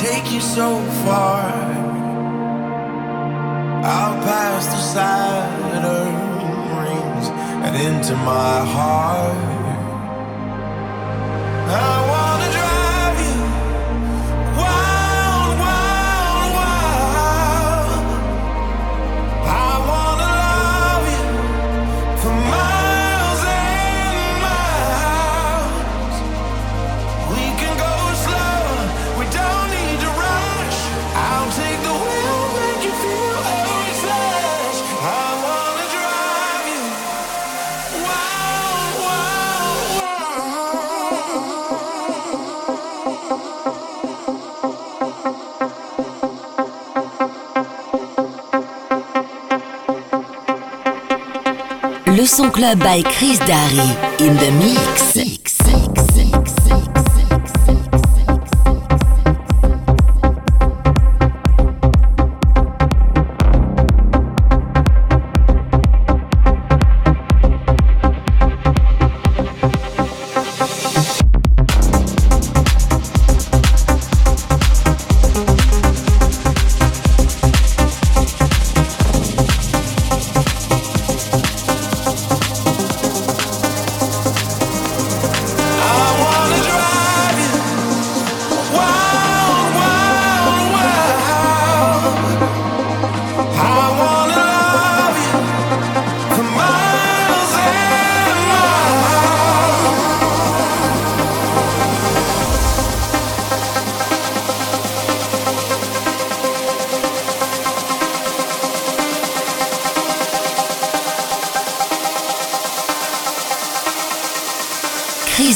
take you so far. I'll pass through Saturn rings and into my heart. Club by Chris Darry in the mix.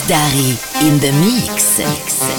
Dari in the mix. mix.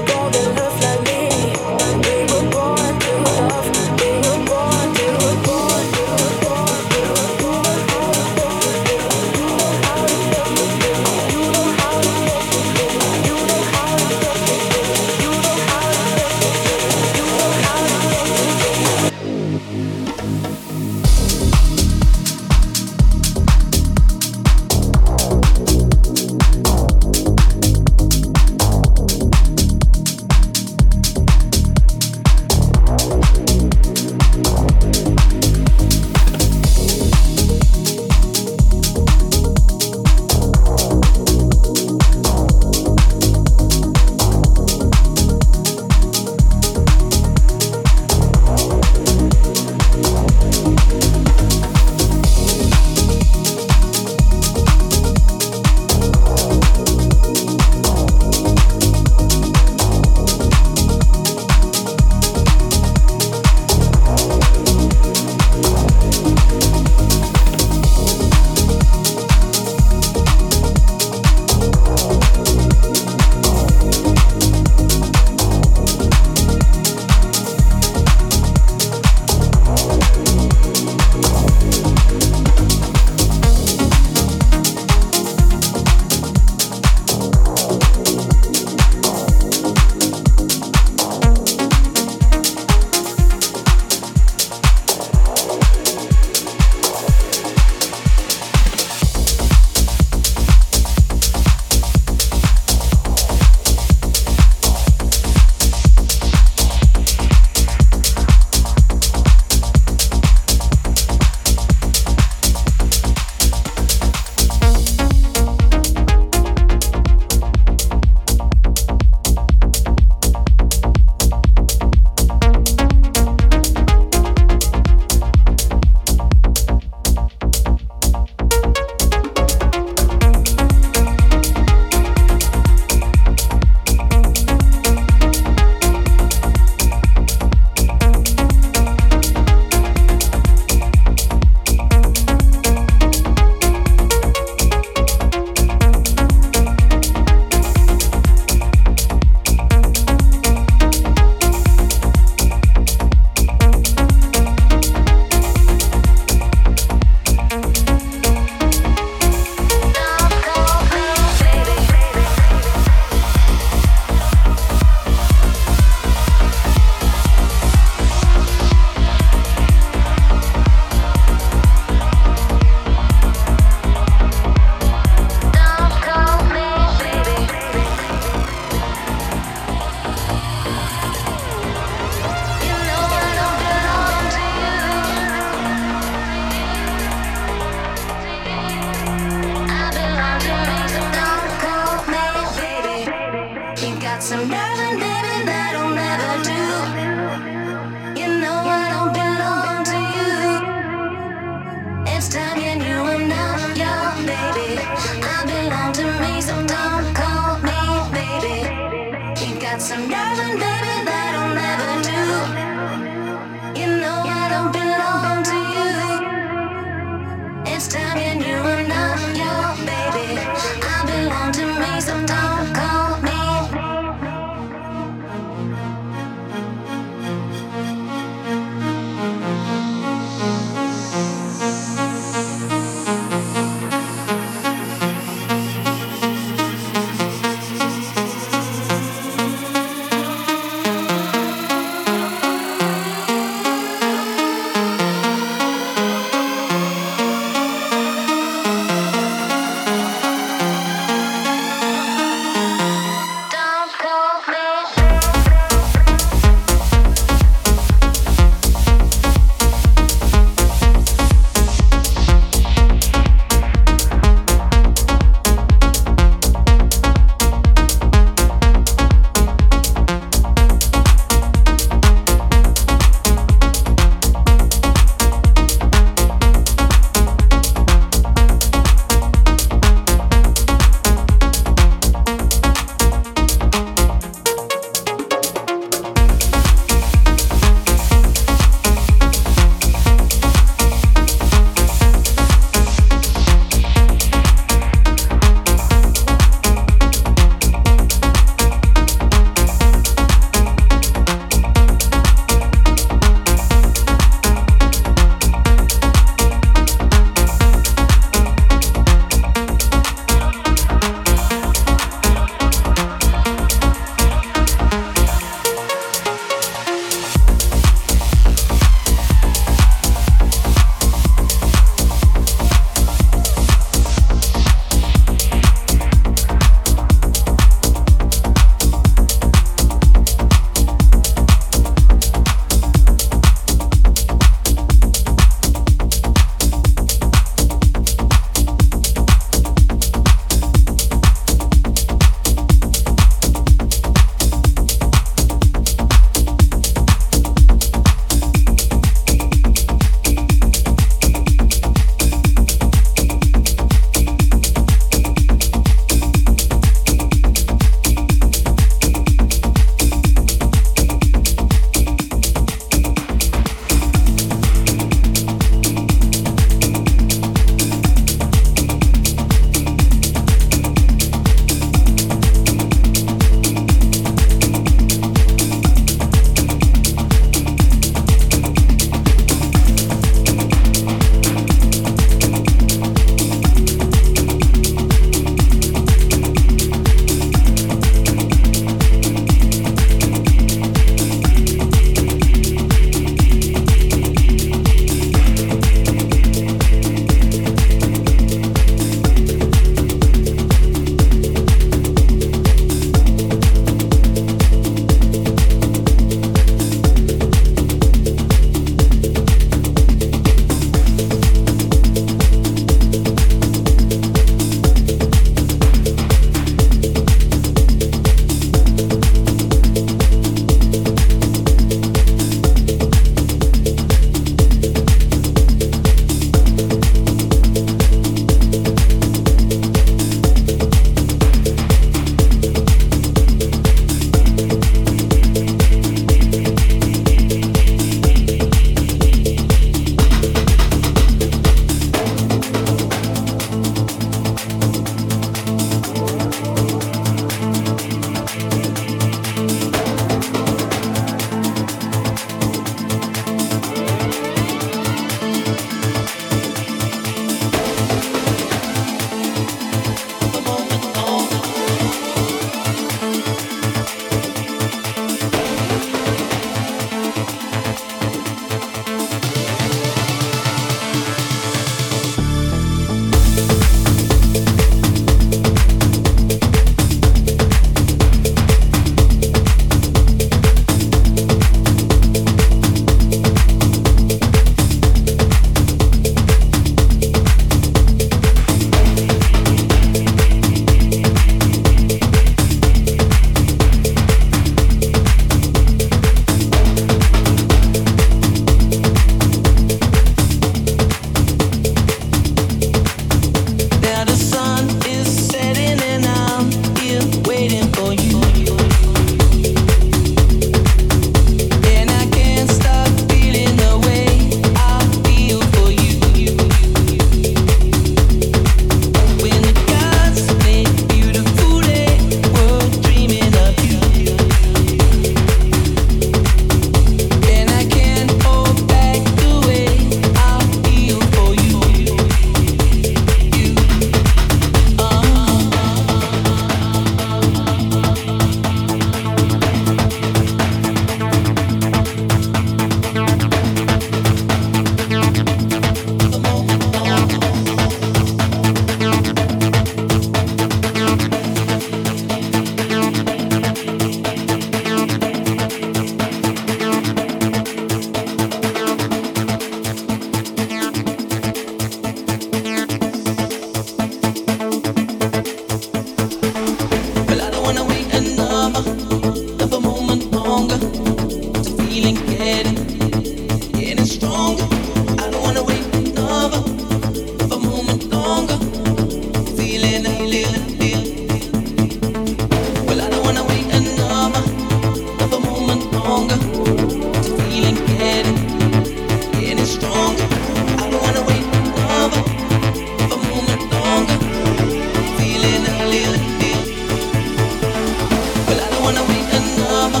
summer,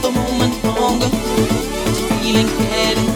the moment longer, feeling heading.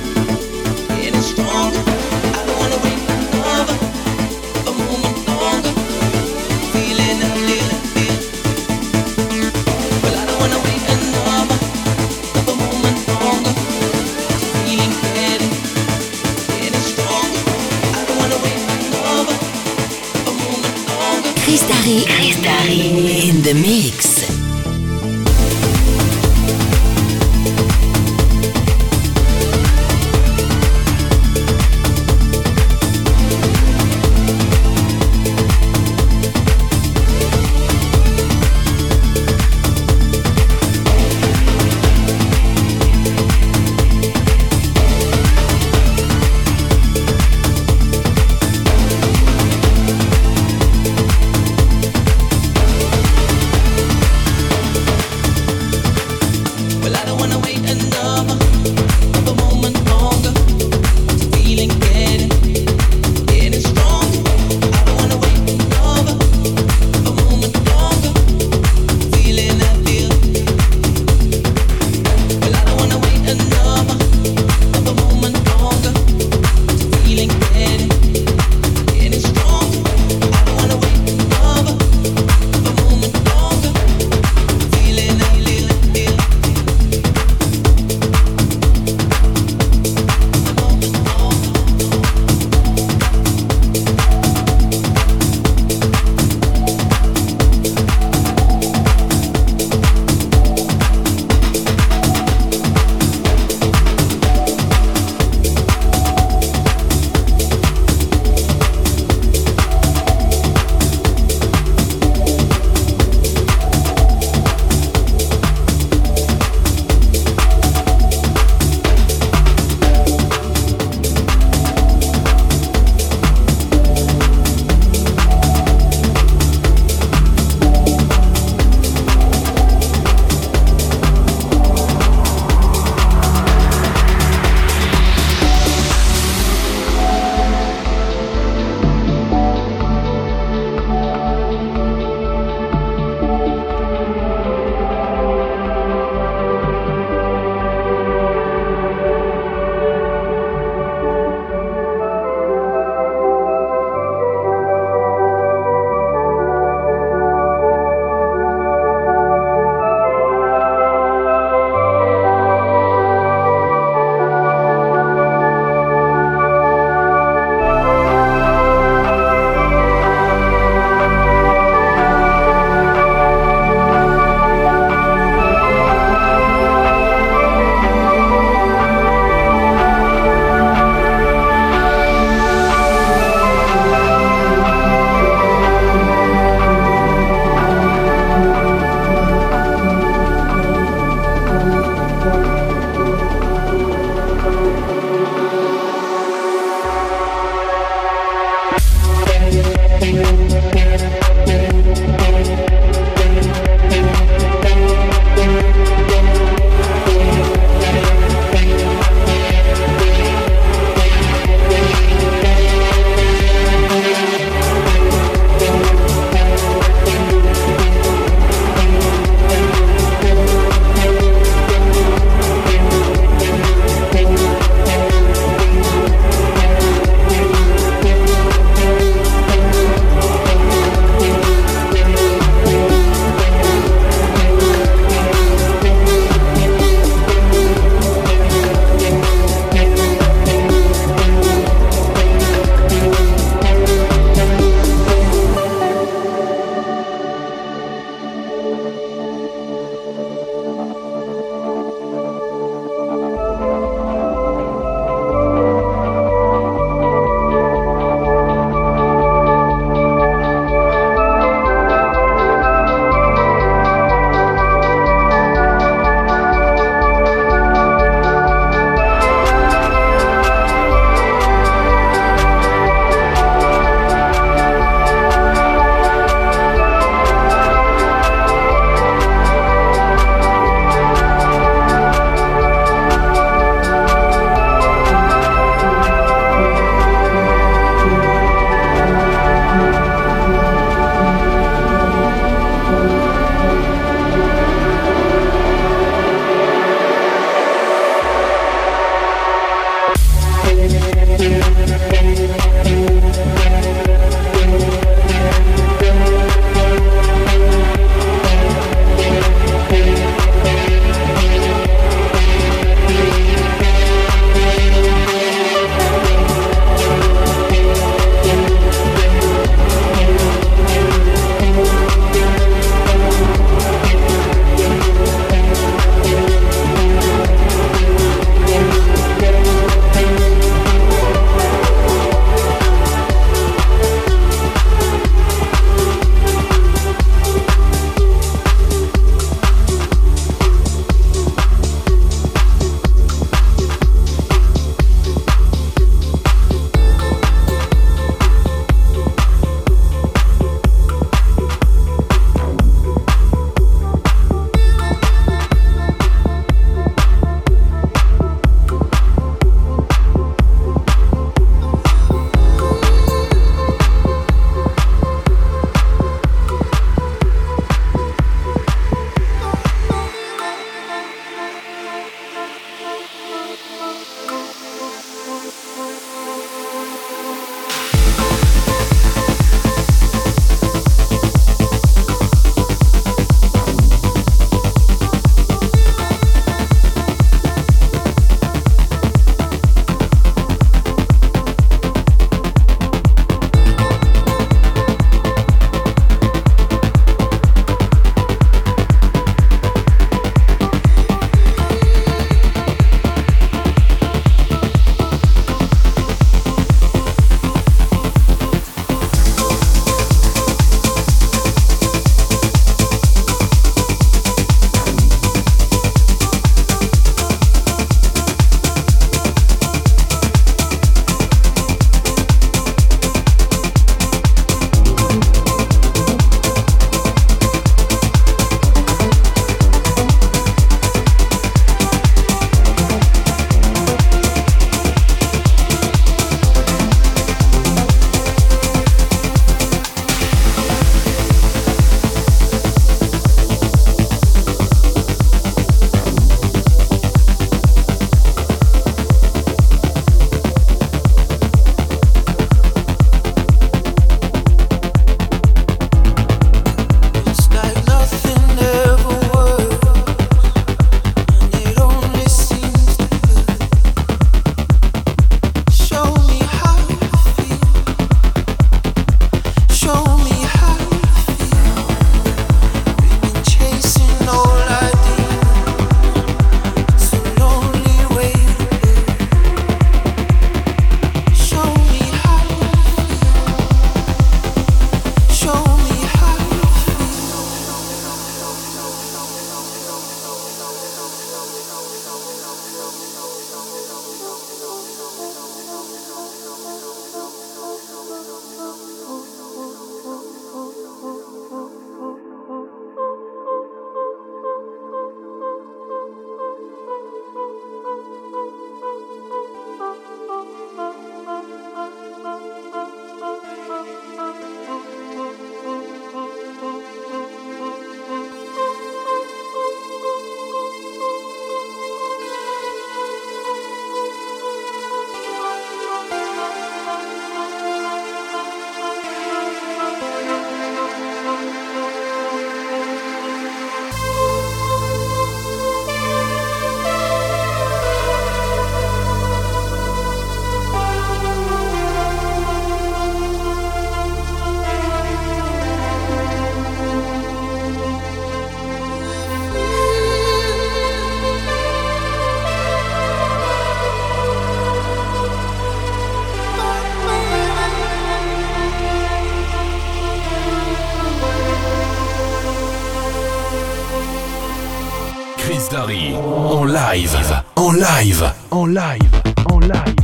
Live, en live, en live.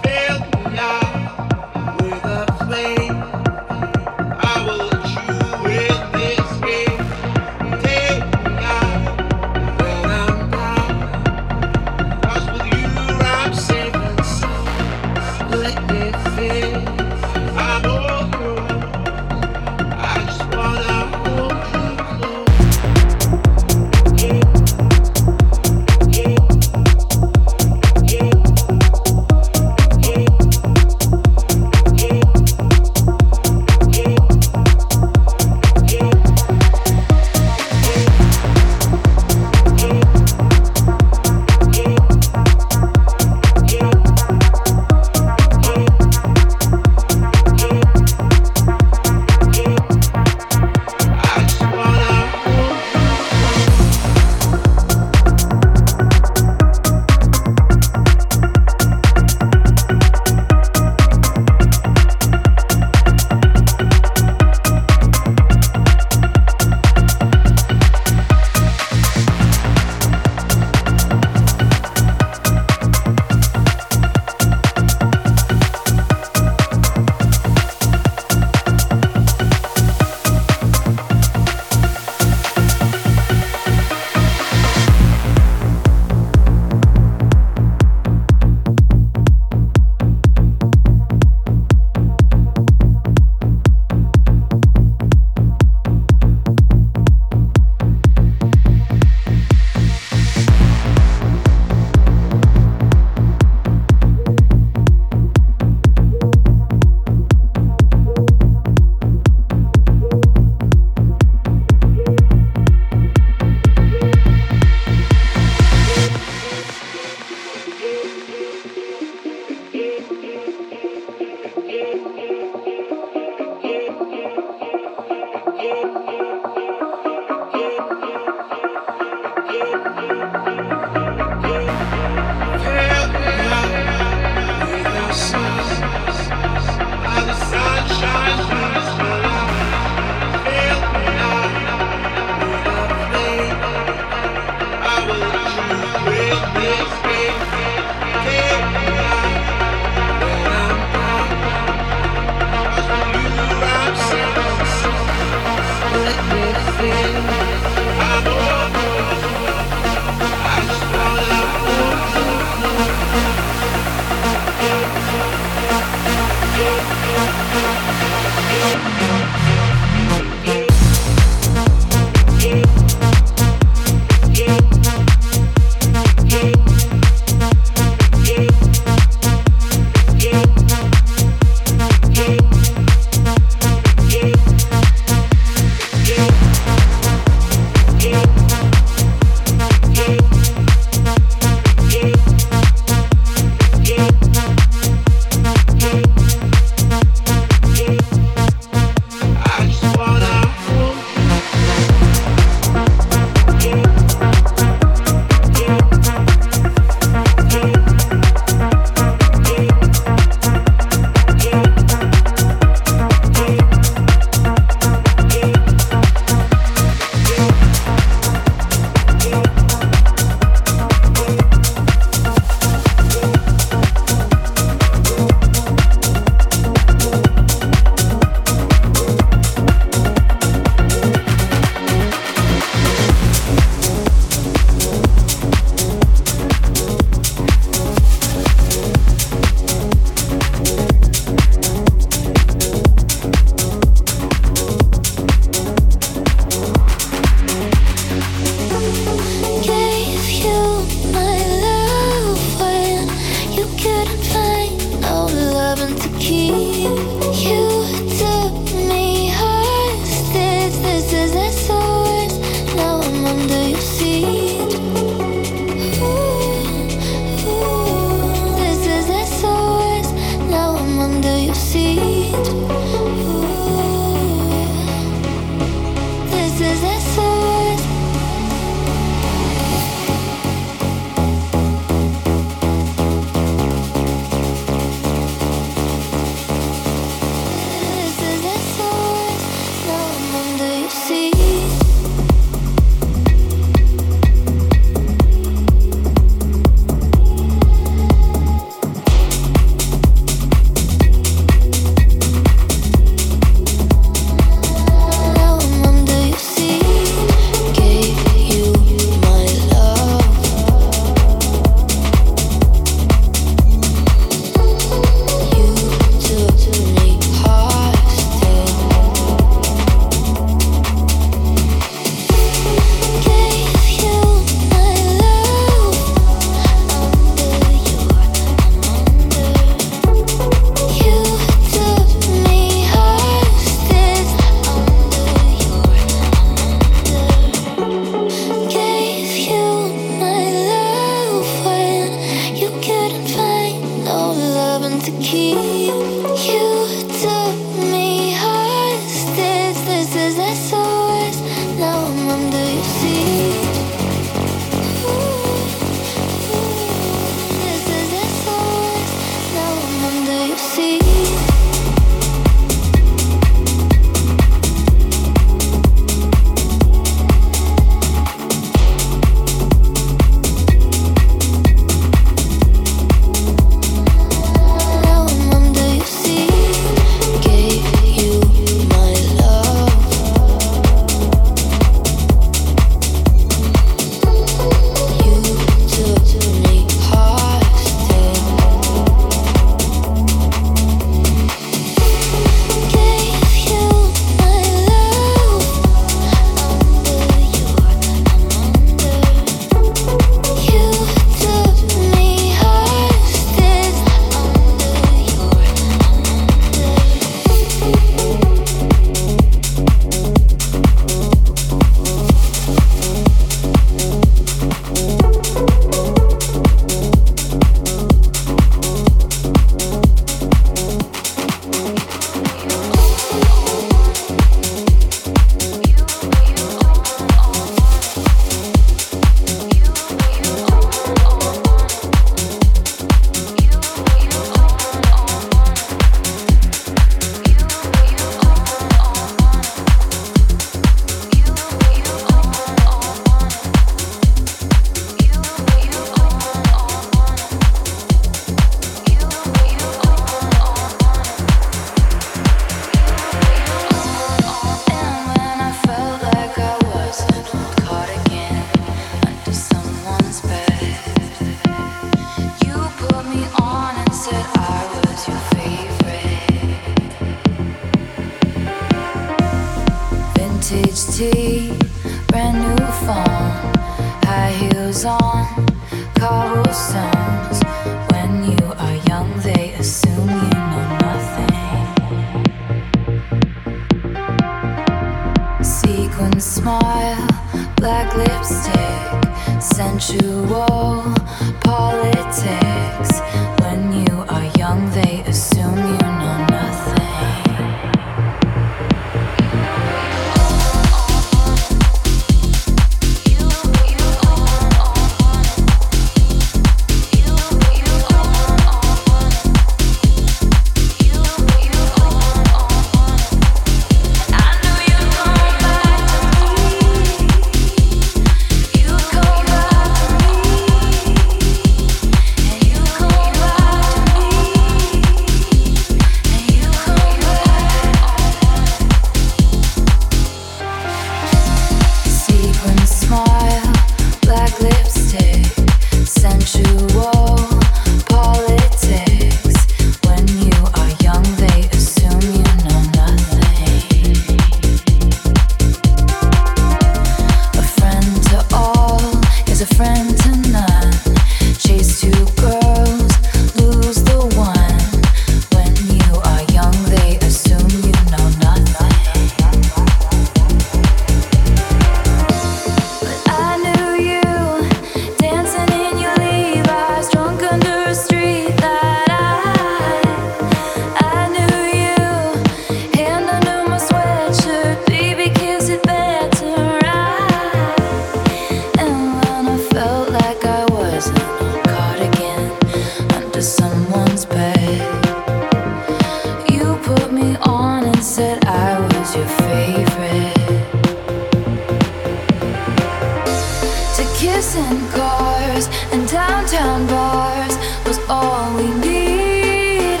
cars and downtown bars was all we needed.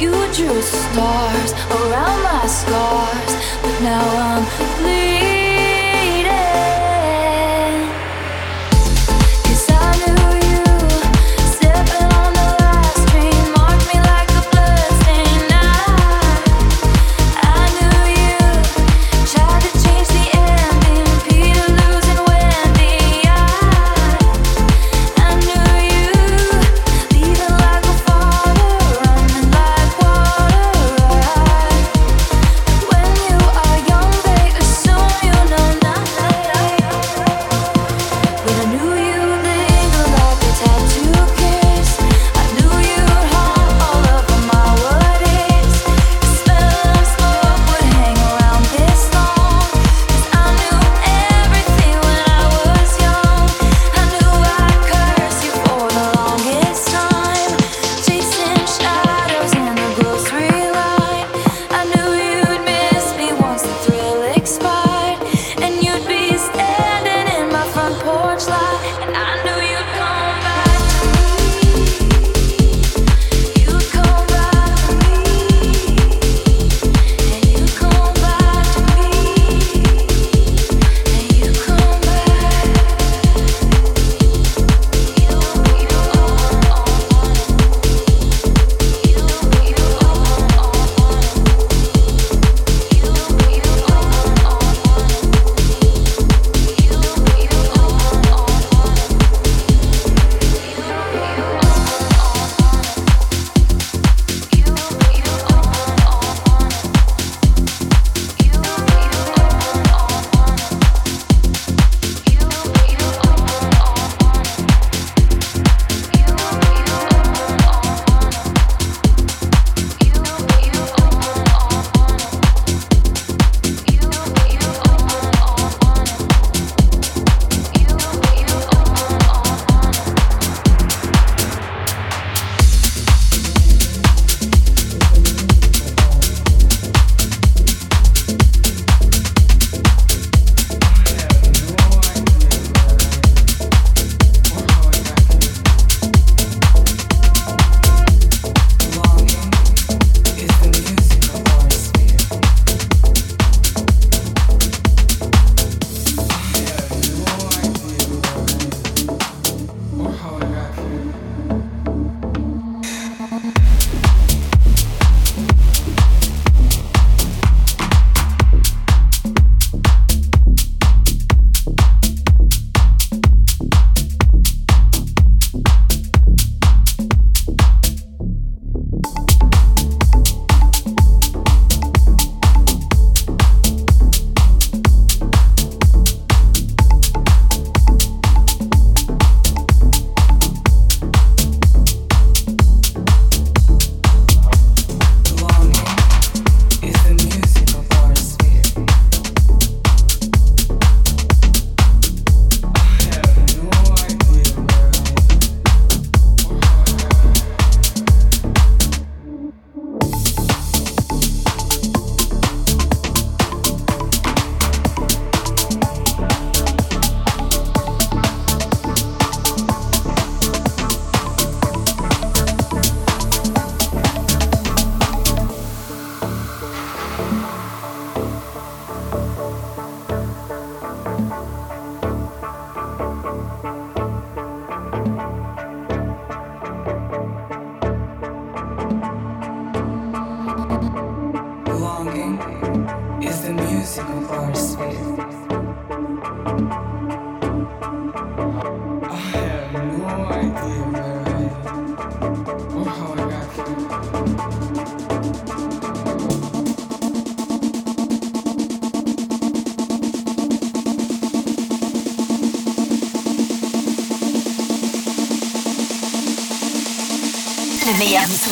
You drew a star.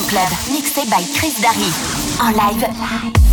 Club, mixé by Chris Darry. En live.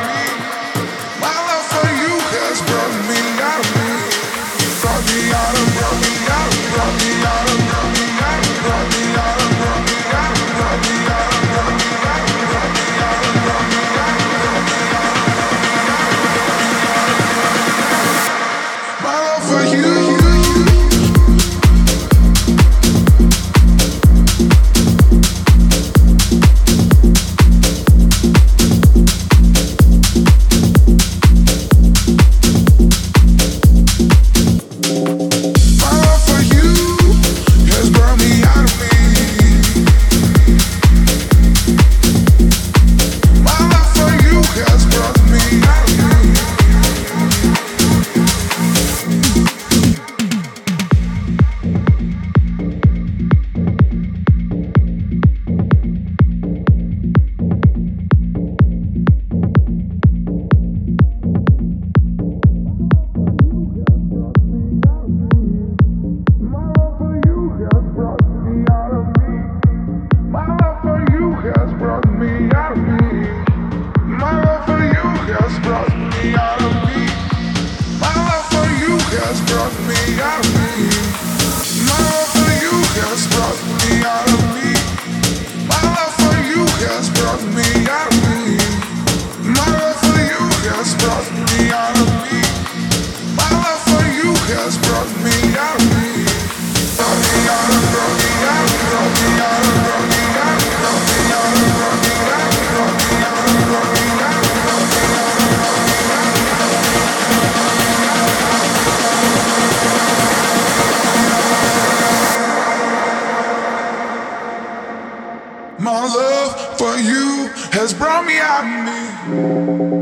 me at me.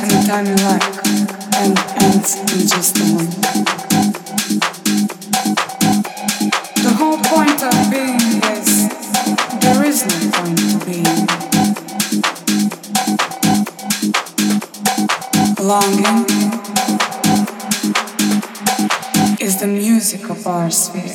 Anytime you like and ends in just a moment. The whole point of being is there is no point to being. Longing is the music of our sphere.